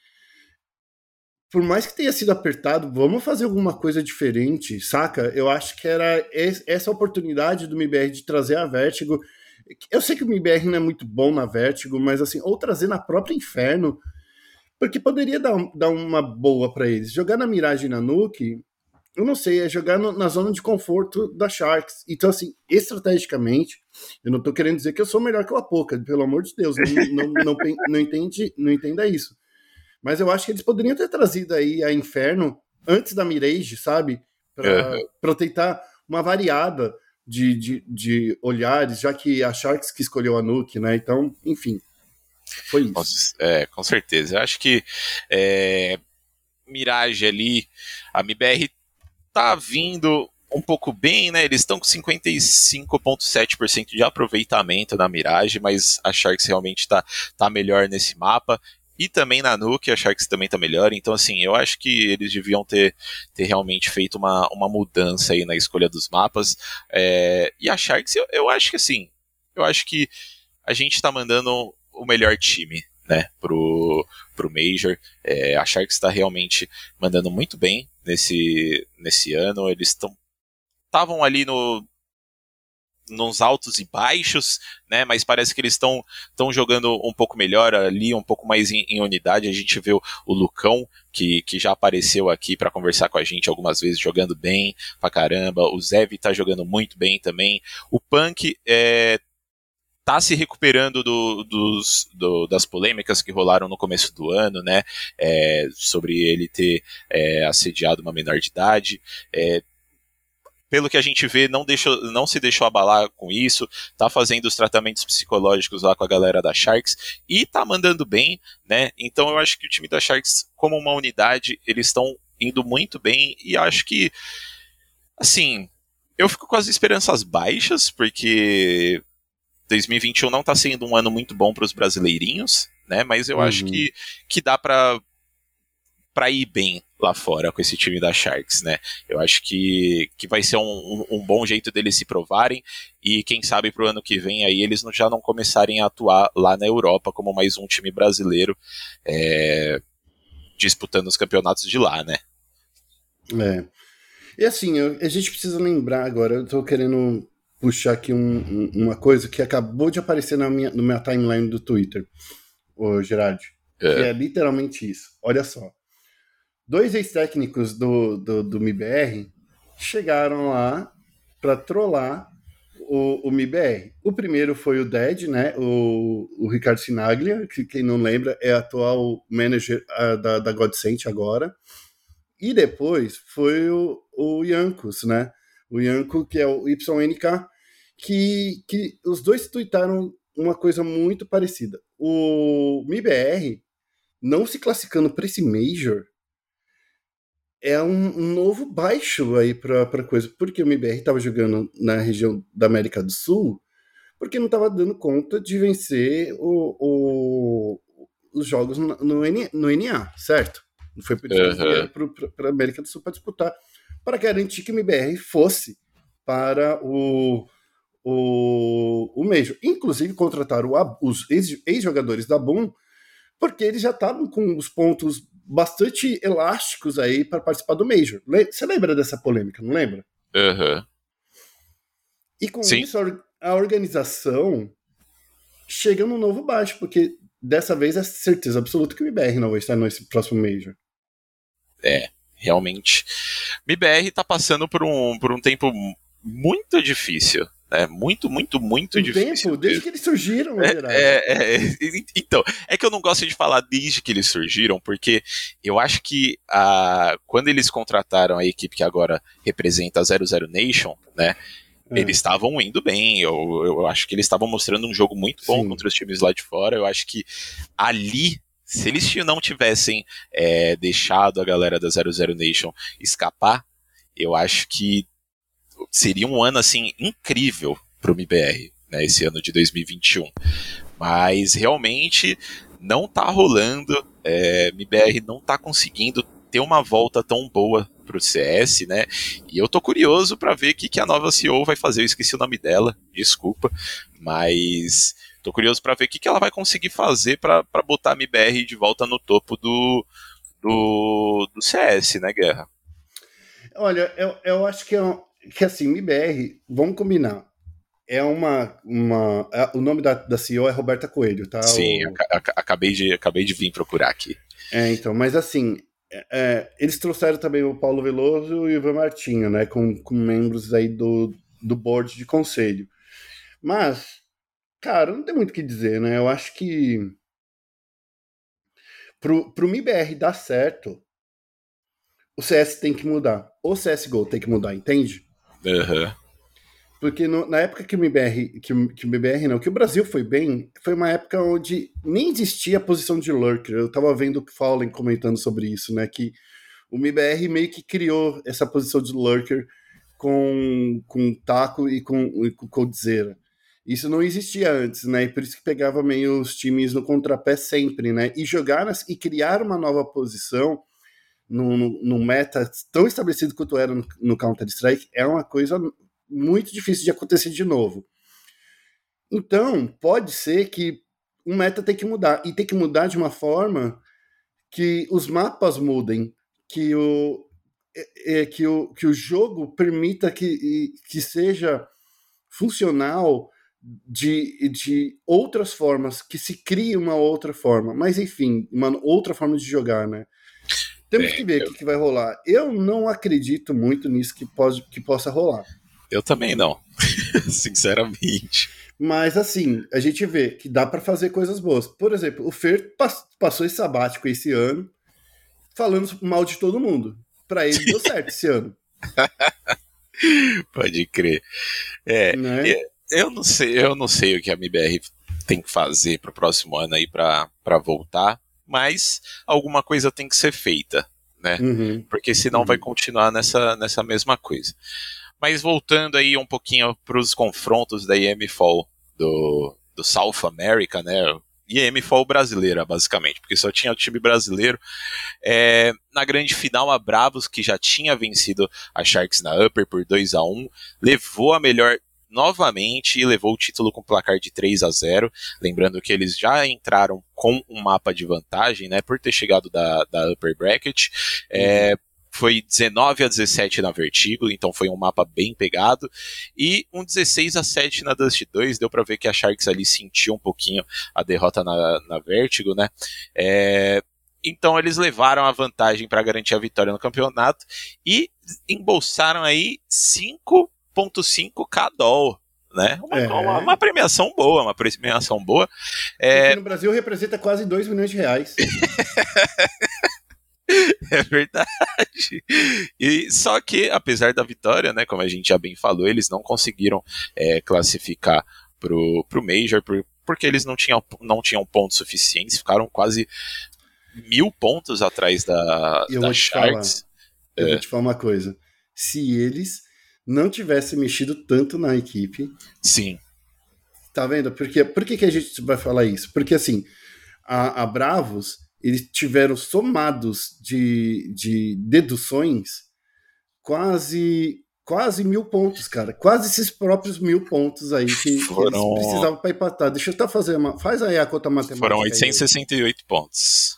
por mais que tenha sido apertado, vamos fazer alguma coisa diferente, saca? Eu acho que era essa oportunidade do MBR de trazer a Vertigo. Eu sei que o MBR não é muito bom na Vertigo, mas assim, ou trazer na própria Inferno, porque poderia dar, dar uma boa para eles. Jogar na Mirage e na Nuke, eu não sei, é jogar no, na zona de conforto da Sharks. Então, assim, estrategicamente, eu não tô querendo dizer que eu sou melhor que o Apoca, pelo amor de Deus, não, não, não, não, entende, não entenda isso. Mas eu acho que eles poderiam ter trazido aí a Inferno antes da Mirage, sabe? Para uhum. tentar uma variada de, de, de, olhares, já que a Sharks que escolheu a Nuke, né? Então, enfim, foi isso. É, com certeza. Eu acho que é, Mirage ali, a MBR tá vindo um pouco bem, né? Eles estão com 55,7% de aproveitamento na Mirage, mas a Sharks realmente tá, tá melhor nesse mapa. E também na Nuke, a Sharks também tá melhor. Então, assim, eu acho que eles deviam ter, ter realmente feito uma, uma mudança aí na escolha dos mapas. É, e a Sharks, eu, eu acho que assim, eu acho que a gente tá mandando o melhor time, né, pro, pro Major. É, a Sharks está realmente mandando muito bem nesse, nesse ano. Eles estão estavam ali no nos altos e baixos, né? Mas parece que eles estão estão jogando um pouco melhor ali, um pouco mais em, em unidade. A gente vê o, o, Lucão que, que já apareceu aqui para conversar com a gente algumas vezes, jogando bem pra caramba. O Zev tá jogando muito bem também. O Punk é, tá se recuperando do, dos, do, das polêmicas que rolaram no começo do ano, né? É, sobre ele ter é, assediado uma menor de idade. É, pelo que a gente vê, não, deixou, não se deixou abalar com isso, tá fazendo os tratamentos psicológicos lá com a galera da Sharks e tá mandando bem, né? Então eu acho que o time da Sharks, como uma unidade, eles estão indo muito bem e acho que, assim, eu fico com as esperanças baixas, porque 2021 não tá sendo um ano muito bom para os brasileirinhos, né? Mas eu uhum. acho que, que dá para para ir bem lá fora com esse time da Sharks, né? Eu acho que, que vai ser um, um, um bom jeito deles se provarem e quem sabe para o ano que vem aí eles já não começarem a atuar lá na Europa como mais um time brasileiro é, disputando os campeonatos de lá, né? É. E assim, eu, a gente precisa lembrar agora, eu tô querendo puxar aqui um, uma coisa que acabou de aparecer na minha, no meu timeline do Twitter, o Gerard. É. Que é literalmente isso. Olha só dois ex-técnicos do, do, do MIBR chegaram lá para trollar o, o MIBR. O primeiro foi o Ded, né? O, o Ricardo Sinaglia, que quem não lembra é atual manager uh, da, da Godsent agora. E depois foi o, o Yankos, né? O Yanko, que é o YNK, que, que os dois tuitaram uma coisa muito parecida. O MIBR, não se classificando para esse Major, é um, novo baixo aí para coisa, porque o MBR estava jogando na região da América do Sul, porque não estava dando conta de vencer o, o, os jogos no, no, no NA, certo? Não foi para a América do Sul para disputar, para garantir que o MBR fosse para o, o, o Major. Inclusive, contrataram os ex-jogadores da Boom, porque eles já estavam com os pontos bastante elásticos aí para participar do Major. Você lembra dessa polêmica, não lembra? Uhum. E com Sim. isso, a organização chega num novo baixo, porque dessa vez é certeza absoluta que o MBR não vai estar nesse próximo Major. É, realmente. MBR está passando por um, por um tempo muito difícil. É muito, muito, muito o difícil. Tempo, desde que eles surgiram, é, é, é, Então, é que eu não gosto de falar desde que eles surgiram, porque eu acho que a, quando eles contrataram a equipe que agora representa a 00 Nation, né? É. Eles estavam indo bem, eu, eu acho que eles estavam mostrando um jogo muito bom Sim. contra os times lá de fora. Eu acho que ali se eles não tivessem é, deixado a galera da 00 Nation escapar, eu acho que seria um ano assim incrível para o MBR, né, esse ano de 2021. Mas realmente não tá rolando, é, MBR não tá conseguindo ter uma volta tão boa para o CS, né? E eu tô curioso para ver o que, que a nova CEO vai fazer. Eu esqueci o nome dela, desculpa, mas tô curioso para ver o que, que ela vai conseguir fazer para botar a MBR de volta no topo do, do, do CS, né, Guerra? Olha, eu, eu acho que é que assim, MBR, vamos combinar. É uma. uma é, o nome da, da CEO é Roberta Coelho, tá? Sim, o... acabei, de, acabei de vir procurar aqui. É, então, mas assim, é, é, eles trouxeram também o Paulo Veloso e o Ivan Martinho, né? Com, com membros aí do, do board de conselho. Mas, cara, não tem muito o que dizer, né? Eu acho que. Pro, pro MIBR dar certo, o CS tem que mudar. O CSGO tem que mudar, entende? Uhum. Porque no, na época que o MBR, que, que o MBR não, que o Brasil foi bem, foi uma época onde nem existia a posição de lurker. Eu tava vendo o Fallen comentando sobre isso, né? Que o MBR meio que criou essa posição de lurker com, com Taco e com, e com Coldzera. Isso não existia antes, né? E por isso que pegava meio os times no contrapé sempre, né? E jogar e criar uma nova posição no meta tão estabelecido quanto era no, no Counter-Strike é uma coisa muito difícil de acontecer de novo. Então, pode ser que o meta tem que mudar. E tem que mudar de uma forma que os mapas mudem, que o, é, é, que o, que o jogo permita que, que seja funcional de, de outras formas, que se crie uma outra forma. Mas, enfim, uma outra forma de jogar, né? Temos é, que ver o eu... que, vai rolar. Eu não acredito muito nisso que, pode, que possa rolar. Eu também não, sinceramente. Mas assim, a gente vê que dá para fazer coisas boas. Por exemplo, o Fer passou esse sabático esse ano falando mal de todo mundo. Para ele deu certo esse ano. Pode crer. É, né? Eu não sei, eu não sei o que a MBR tem que fazer para o próximo ano aí para voltar, mas alguma coisa tem que ser feita, né? Uhum. Porque senão uhum. vai continuar nessa, nessa mesma coisa. Mas voltando aí um pouquinho para os confrontos da IMFall do, do South America, né? IMFall brasileira, basicamente, porque só tinha o time brasileiro. É, na grande final, a Bravos, que já tinha vencido a Sharks na Upper por 2 a 1 levou a melhor novamente e levou o título com placar de 3 a 0 Lembrando que eles já entraram com um mapa de vantagem, né, por ter chegado da, da Upper Bracket. É, foi 19 a 17 na Vertigo, então foi um mapa bem pegado, e um 16 a 7 na Dust 2, deu para ver que a Sharks ali sentiu um pouquinho a derrota na, na Vertigo, né? É, então eles levaram a vantagem para garantir a vitória no campeonato e embolsaram aí 5.5k doll, né? Uma, é. uma, uma, premiação boa, uma premiação boa. É... no Brasil representa quase 2 milhões de reais. É verdade. E só que, apesar da vitória, né, como a gente já bem falou, eles não conseguiram é, classificar pro, pro Major por, porque eles não tinham, não tinham pontos suficientes, ficaram quase mil pontos atrás da, eu da vou Sharks. Eu é. vou te falar uma coisa. Se eles não tivessem mexido tanto na equipe. Sim. Tá vendo? Porque, por que, que a gente vai falar isso? Porque assim, a, a Bravos eles tiveram somados de, de deduções quase quase mil pontos, cara. Quase esses próprios mil pontos aí que, Foram... eles precisavam para empatar. Deixa eu estar fazendo uma. Faz aí a conta matemática. Foram 868 aí. pontos.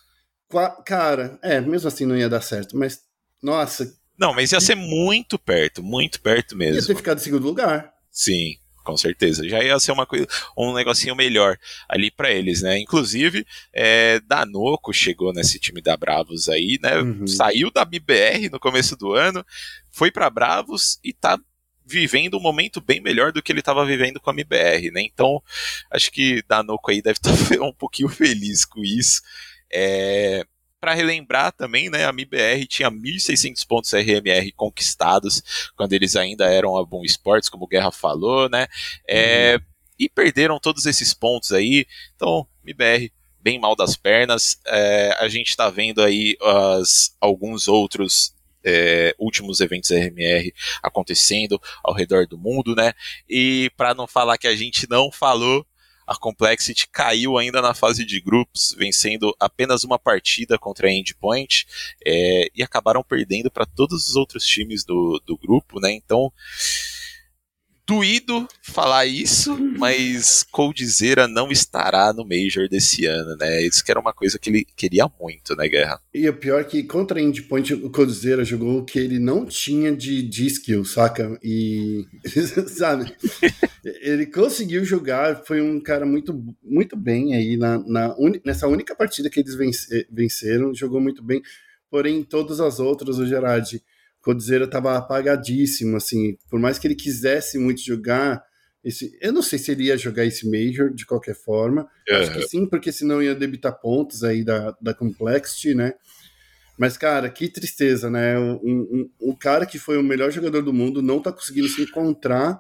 Qua... Cara, é, mesmo assim não ia dar certo, mas. Nossa. Não, mas ia ser muito perto, muito perto mesmo. Ia ter ficado em segundo lugar. Sim com certeza. Já ia ser uma coisa, um negocinho melhor ali para eles, né? Inclusive, é, Danoco chegou nesse time da Bravos aí, né? Uhum. Saiu da BBR no começo do ano, foi para Bravos e tá vivendo um momento bem melhor do que ele estava vivendo com a MBR, né? Então, acho que Danoco aí deve estar tá um pouquinho feliz com isso. É, para relembrar também, né, a MIBR tinha 1.600 pontos RMR conquistados quando eles ainda eram a Boom Sports, como o Guerra falou, né, é, uhum. e perderam todos esses pontos aí. Então, MIBR bem mal das pernas. É, a gente está vendo aí as, alguns outros é, últimos eventos RMR acontecendo ao redor do mundo, né? E para não falar que a gente não falou, a Complexity caiu ainda na fase de grupos, vencendo apenas uma partida contra a Endpoint é, e acabaram perdendo para todos os outros times do, do grupo, né? Então doído falar isso, mas Coldzera não estará no Major desse ano, né? Isso que era uma coisa que ele queria muito, né, Guerra? E o pior é que contra a Endpoint o Coldzera jogou o que ele não tinha de, de skill, saca? E, sabe, ele conseguiu jogar, foi um cara muito, muito bem aí na, na nessa única partida que eles venceram, jogou muito bem, porém todas as outras, o Gerard Codizera estava apagadíssimo, assim, por mais que ele quisesse muito jogar esse, eu não sei se ele ia jogar esse Major de qualquer forma, uhum. acho que sim, porque senão ia debitar pontos aí da, da Complexity, né? Mas, cara, que tristeza, né? Um, um, um cara que foi o melhor jogador do mundo não tá conseguindo se encontrar.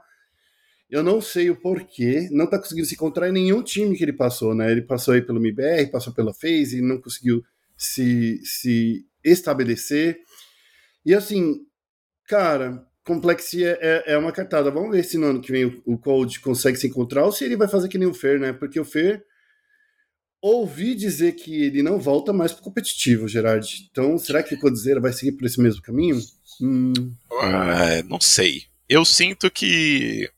Eu não sei o porquê, não tá conseguindo se encontrar em nenhum time que ele passou, né? Ele passou aí pelo MBR, passou pela FaZe e não conseguiu se, se estabelecer. E assim, cara, Complexia é, é uma cartada. Vamos ver se no ano que vem o, o Cold consegue se encontrar ou se ele vai fazer que nem o Fer, né? Porque o Fer ouvi dizer que ele não volta mais pro competitivo, Gerard. Então, será que o Codzeira vai seguir por esse mesmo caminho? Hum. Uh, não sei. Eu sinto que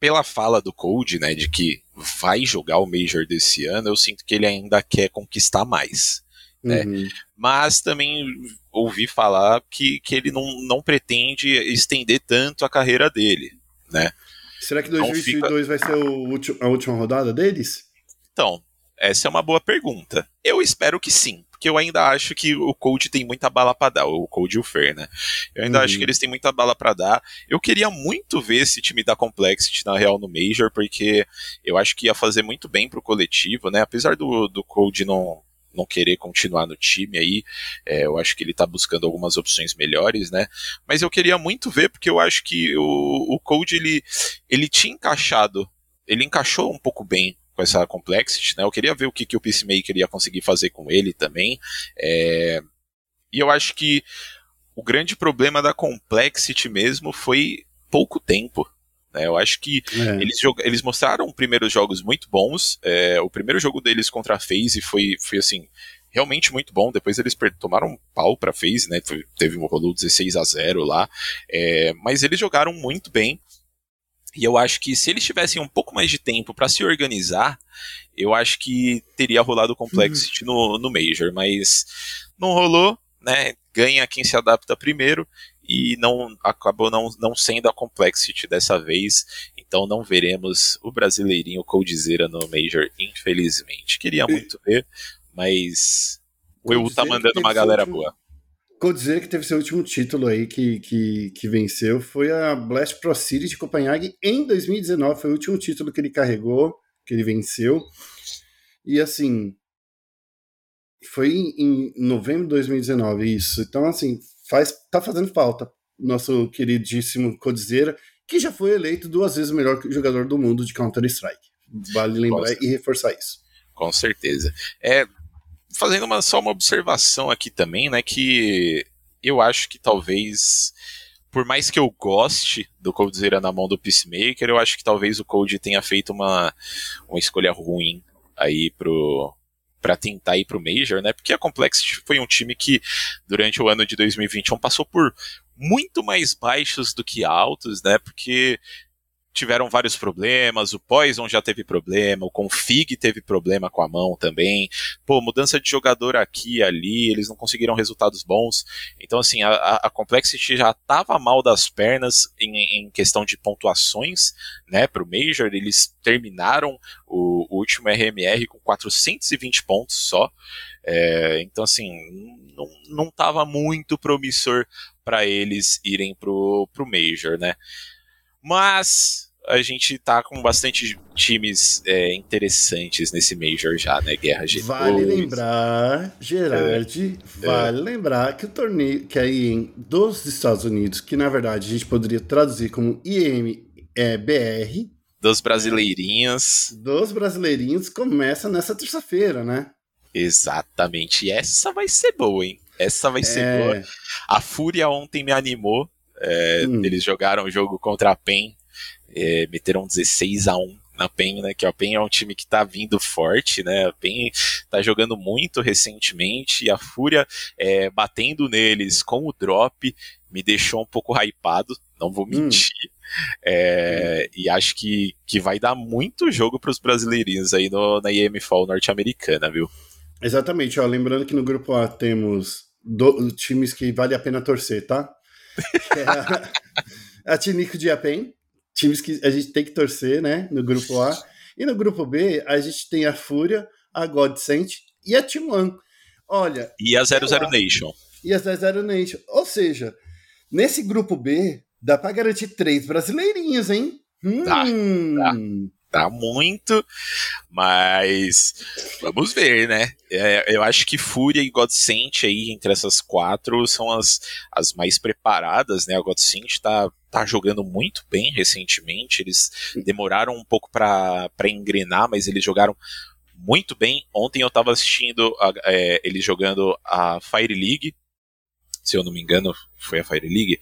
pela fala do Cold, né, de que vai jogar o Major desse ano, eu sinto que ele ainda quer conquistar mais. Né? Uhum. Mas também ouvi falar que, que ele não, não pretende estender tanto a carreira dele, né? Será que 2022 então fica... vai ser o, a última rodada deles? Então, essa é uma boa pergunta. Eu espero que sim, porque eu ainda acho que o Cold tem muita bala para dar, o Cold e o Fer, né? Eu ainda uhum. acho que eles têm muita bala para dar. Eu queria muito ver esse time da Complexity na real no Major, porque eu acho que ia fazer muito bem pro coletivo, né? Apesar do, do Cold não não querer continuar no time aí. É, eu acho que ele está buscando algumas opções melhores, né? Mas eu queria muito ver, porque eu acho que o, o Code ele, ele tinha encaixado, ele encaixou um pouco bem com essa complexity, né? Eu queria ver o que, que o Peacemaker ia conseguir fazer com ele também. É, e eu acho que o grande problema da complexity mesmo foi pouco tempo. Né? Eu acho que é. eles, eles mostraram primeiros jogos muito bons. É, o primeiro jogo deles contra a FaZe foi, foi assim, realmente muito bom. Depois eles tomaram um pau pra FaZe, né? Teve um rolou 16 a 0 lá. É, mas eles jogaram muito bem. E eu acho que se eles tivessem um pouco mais de tempo para se organizar, eu acho que teria rolado o Complexity uhum. no, no Major, mas não rolou, né? Ganha quem se adapta primeiro e não acabou não, não sendo a Complexity dessa vez, então não veremos o brasileirinho Coldzera no Major, infelizmente. Queria muito ver, mas o EU tá mandando uma galera último, boa. Coldzera que teve seu último título aí que, que, que venceu foi a Blast Pro City de Copenhague em 2019, foi o último título que ele carregou, que ele venceu. E assim, foi em novembro de 2019 isso. Então assim, faz, tá fazendo falta. Nosso queridíssimo Codizeira, que já foi eleito duas vezes o melhor jogador do mundo de Counter-Strike. Vale lembrar e reforçar isso. Com certeza. É, fazendo uma, só uma observação aqui também, né, que eu acho que talvez, por mais que eu goste do Coldzera na mão do Peacemaker, eu acho que talvez o Cold tenha feito uma, uma escolha ruim aí pro, para tentar ir para o Major, né? Porque a Complexity foi um time que durante o ano de 2021 passou por muito mais baixos do que altos, né? Porque tiveram vários problemas, o Poison já teve problema, o Config teve problema com a mão também. Pô, mudança de jogador aqui e ali, eles não conseguiram resultados bons. Então, assim, a, a Complexity já estava mal das pernas em, em, questão de pontuações, né, pro Major. Eles terminaram o, o último RMR com 420 pontos só. É, então, assim, não, não tava muito promissor para eles irem pro, pro Major, né? Mas a gente tá com bastante times é, interessantes nesse Major já, né? Guerra G2. Vale lembrar, Gerard, é, vale é. lembrar que o torneio, que aí em, dos Estados Unidos, que na verdade a gente poderia traduzir como IMBR. Dos brasileirinhos. Dos brasileirinhos começa nessa terça-feira, né? Exatamente. E essa vai ser boa, hein? Essa vai ser é. boa. A Fúria ontem me animou. É, hum. Eles jogaram o jogo contra a PEN, é, meteram 16 a 1 na PEN, né? Que a PEN é um time que tá vindo forte, né? A PEN tá jogando muito recentemente e a Fúria é, batendo neles com o drop me deixou um pouco hypado, não vou hum. mentir. Hum. É, e acho que, que vai dar muito jogo para os brasileirinhos aí no, na IMFAL norte-americana, viu? Exatamente, ó, lembrando que no grupo A temos do, times que vale a pena torcer, tá? É a, a Tinico de Apen, times que a gente tem que torcer, né? No grupo A. E no grupo B, a gente tem a Fúria, a Godsent e a Team One. Olha. E a 00 Nation. E a 00 Nation. Ou seja, nesse grupo B, dá pra garantir três brasileirinhos, hein? Hum. Dá, dá tá muito, mas vamos ver, né? É, eu acho que Fúria e Godsent aí, entre essas quatro, são as, as mais preparadas, né? A Godsent tá, tá jogando muito bem recentemente, eles demoraram um pouco para engrenar, mas eles jogaram muito bem. Ontem eu tava assistindo a, é, eles jogando a Fire League, se eu não me engano, foi a Fire League.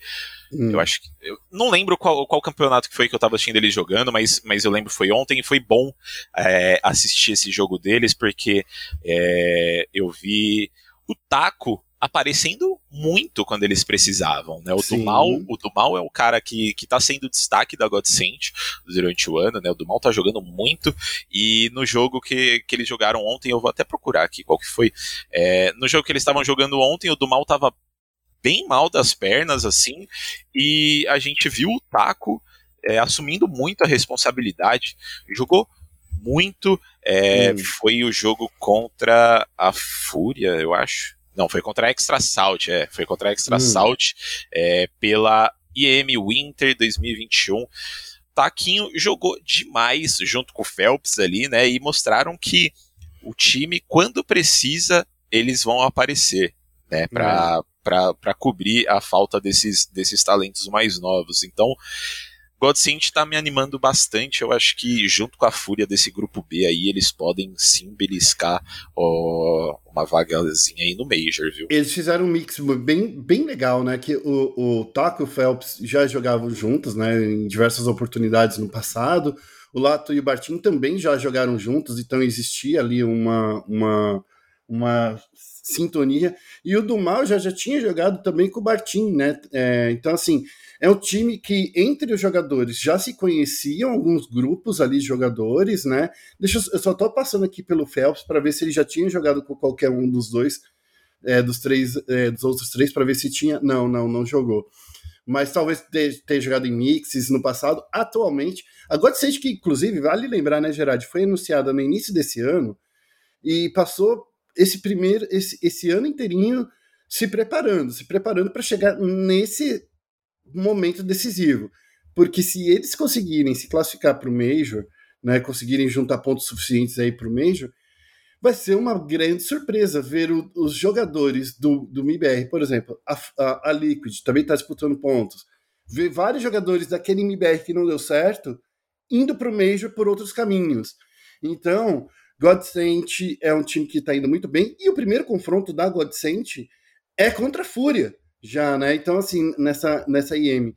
Hum. Eu acho que. Eu não lembro qual, qual campeonato que foi que eu tava assistindo eles jogando, mas, mas eu lembro que foi ontem e foi bom é, assistir esse jogo deles, porque é, eu vi o Taco aparecendo muito quando eles precisavam, né? O Dumal, o Dumal é o cara que, que tá sendo destaque da Godsent durante o ano, né? O Dumal tá jogando muito e no jogo que, que eles jogaram ontem, eu vou até procurar aqui qual que foi. É, no jogo que eles estavam jogando ontem, o Dumal tava bem mal das pernas, assim, e a gente viu o Taco é, assumindo muito a responsabilidade, jogou muito é, hum. foi o jogo contra a Fúria, eu acho. Não, foi contra a Extra Salt, é. Foi contra a Extra hum. Salt é, pela IEM Winter 2021. Taquinho jogou demais junto com o Phelps ali, né? E mostraram que o time, quando precisa, eles vão aparecer, né? Para hum. Cobrir a falta desses, desses talentos mais novos. Então, Godsend tá me animando bastante. Eu acho que junto com a fúria desse grupo B aí, eles podem sim beliscar ó, uma vagazinha aí no Major, viu? Eles fizeram um mix bem, bem legal, né? Que o, o Taco e o Phelps já jogavam juntos, né? Em diversas oportunidades no passado. O Lato e o Bartim também já jogaram juntos, então existia ali uma, uma, uma sintonia. E o do Mal já, já tinha jogado também com o Bartim, né? É, então, assim, é um time que, entre os jogadores, já se conheciam alguns grupos ali de jogadores, né? Deixa eu, eu só tô passando aqui pelo Phelps para ver se ele já tinha jogado com qualquer um dos dois, é, dos três, é, dos outros três, para ver se tinha. Não, não, não jogou. Mas talvez tenha jogado em mixes no passado. Atualmente, a Godsend, que inclusive, vale lembrar, né, Gerard, foi anunciada no inío desse ano e passou esse primeiro, esse, esse ano inteirinho se preparando, se preparando para chegar nesse momento decisivo. Porque se eles conseguirem se classificar para o Major, né, conseguirem juntar pontos suficientes aí para o Major, vai ser uma grande surpresa ver o, os jogadores do, do MIBR, por exemplo, a, a, a Liquid também está disputando pontos, ver vários jogadores daquele MIBR que não deu certo indo para o Major por outros caminhos. Então, Godsent é um time que está indo muito bem, e o primeiro confronto da Godsent é contra a Fúria já, né? Então, assim, nessa, nessa IM,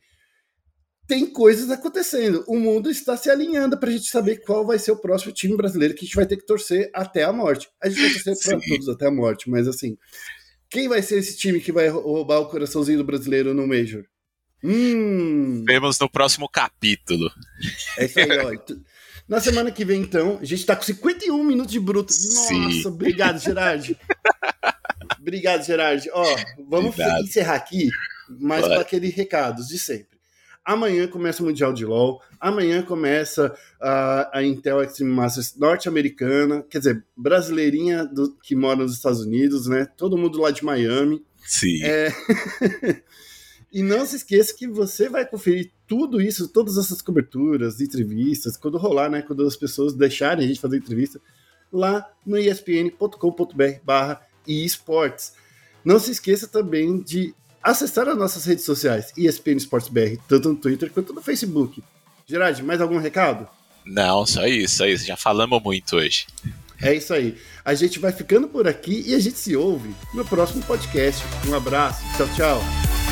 tem coisas acontecendo. O mundo está se alinhando para a gente saber qual vai ser o próximo time brasileiro que a gente vai ter que torcer até a morte. A gente vai torcer para todos até a morte, mas assim, quem vai ser esse time que vai roubar o coraçãozinho do brasileiro no Major? Hum. Vemos no próximo capítulo. É isso aí, ó. Na semana que vem, então, a gente está com 51 minutos de bruto. Nossa, Sim. obrigado, Gerard. Obrigado, Gerard. Ó, vamos Obrigado. encerrar aqui, mas com aquele recados de sempre. Amanhã começa o Mundial de LoL. Amanhã começa a, a Intel Extreme Masters norte-americana, quer dizer, brasileirinha do, que mora nos Estados Unidos, né? Todo mundo lá de Miami. Sim. É... e não se esqueça que você vai conferir tudo isso, todas essas coberturas, entrevistas, quando rolar, né? Quando as pessoas deixarem a gente fazer entrevista, lá no espn.com.br e esportes. Não se esqueça também de acessar as nossas redes sociais, ESPN Esportes BR, tanto no Twitter quanto no Facebook. Gerard, mais algum recado? Não, só isso, só isso. Já falamos muito hoje. É isso aí. A gente vai ficando por aqui e a gente se ouve no próximo podcast. Um abraço. Tchau, tchau.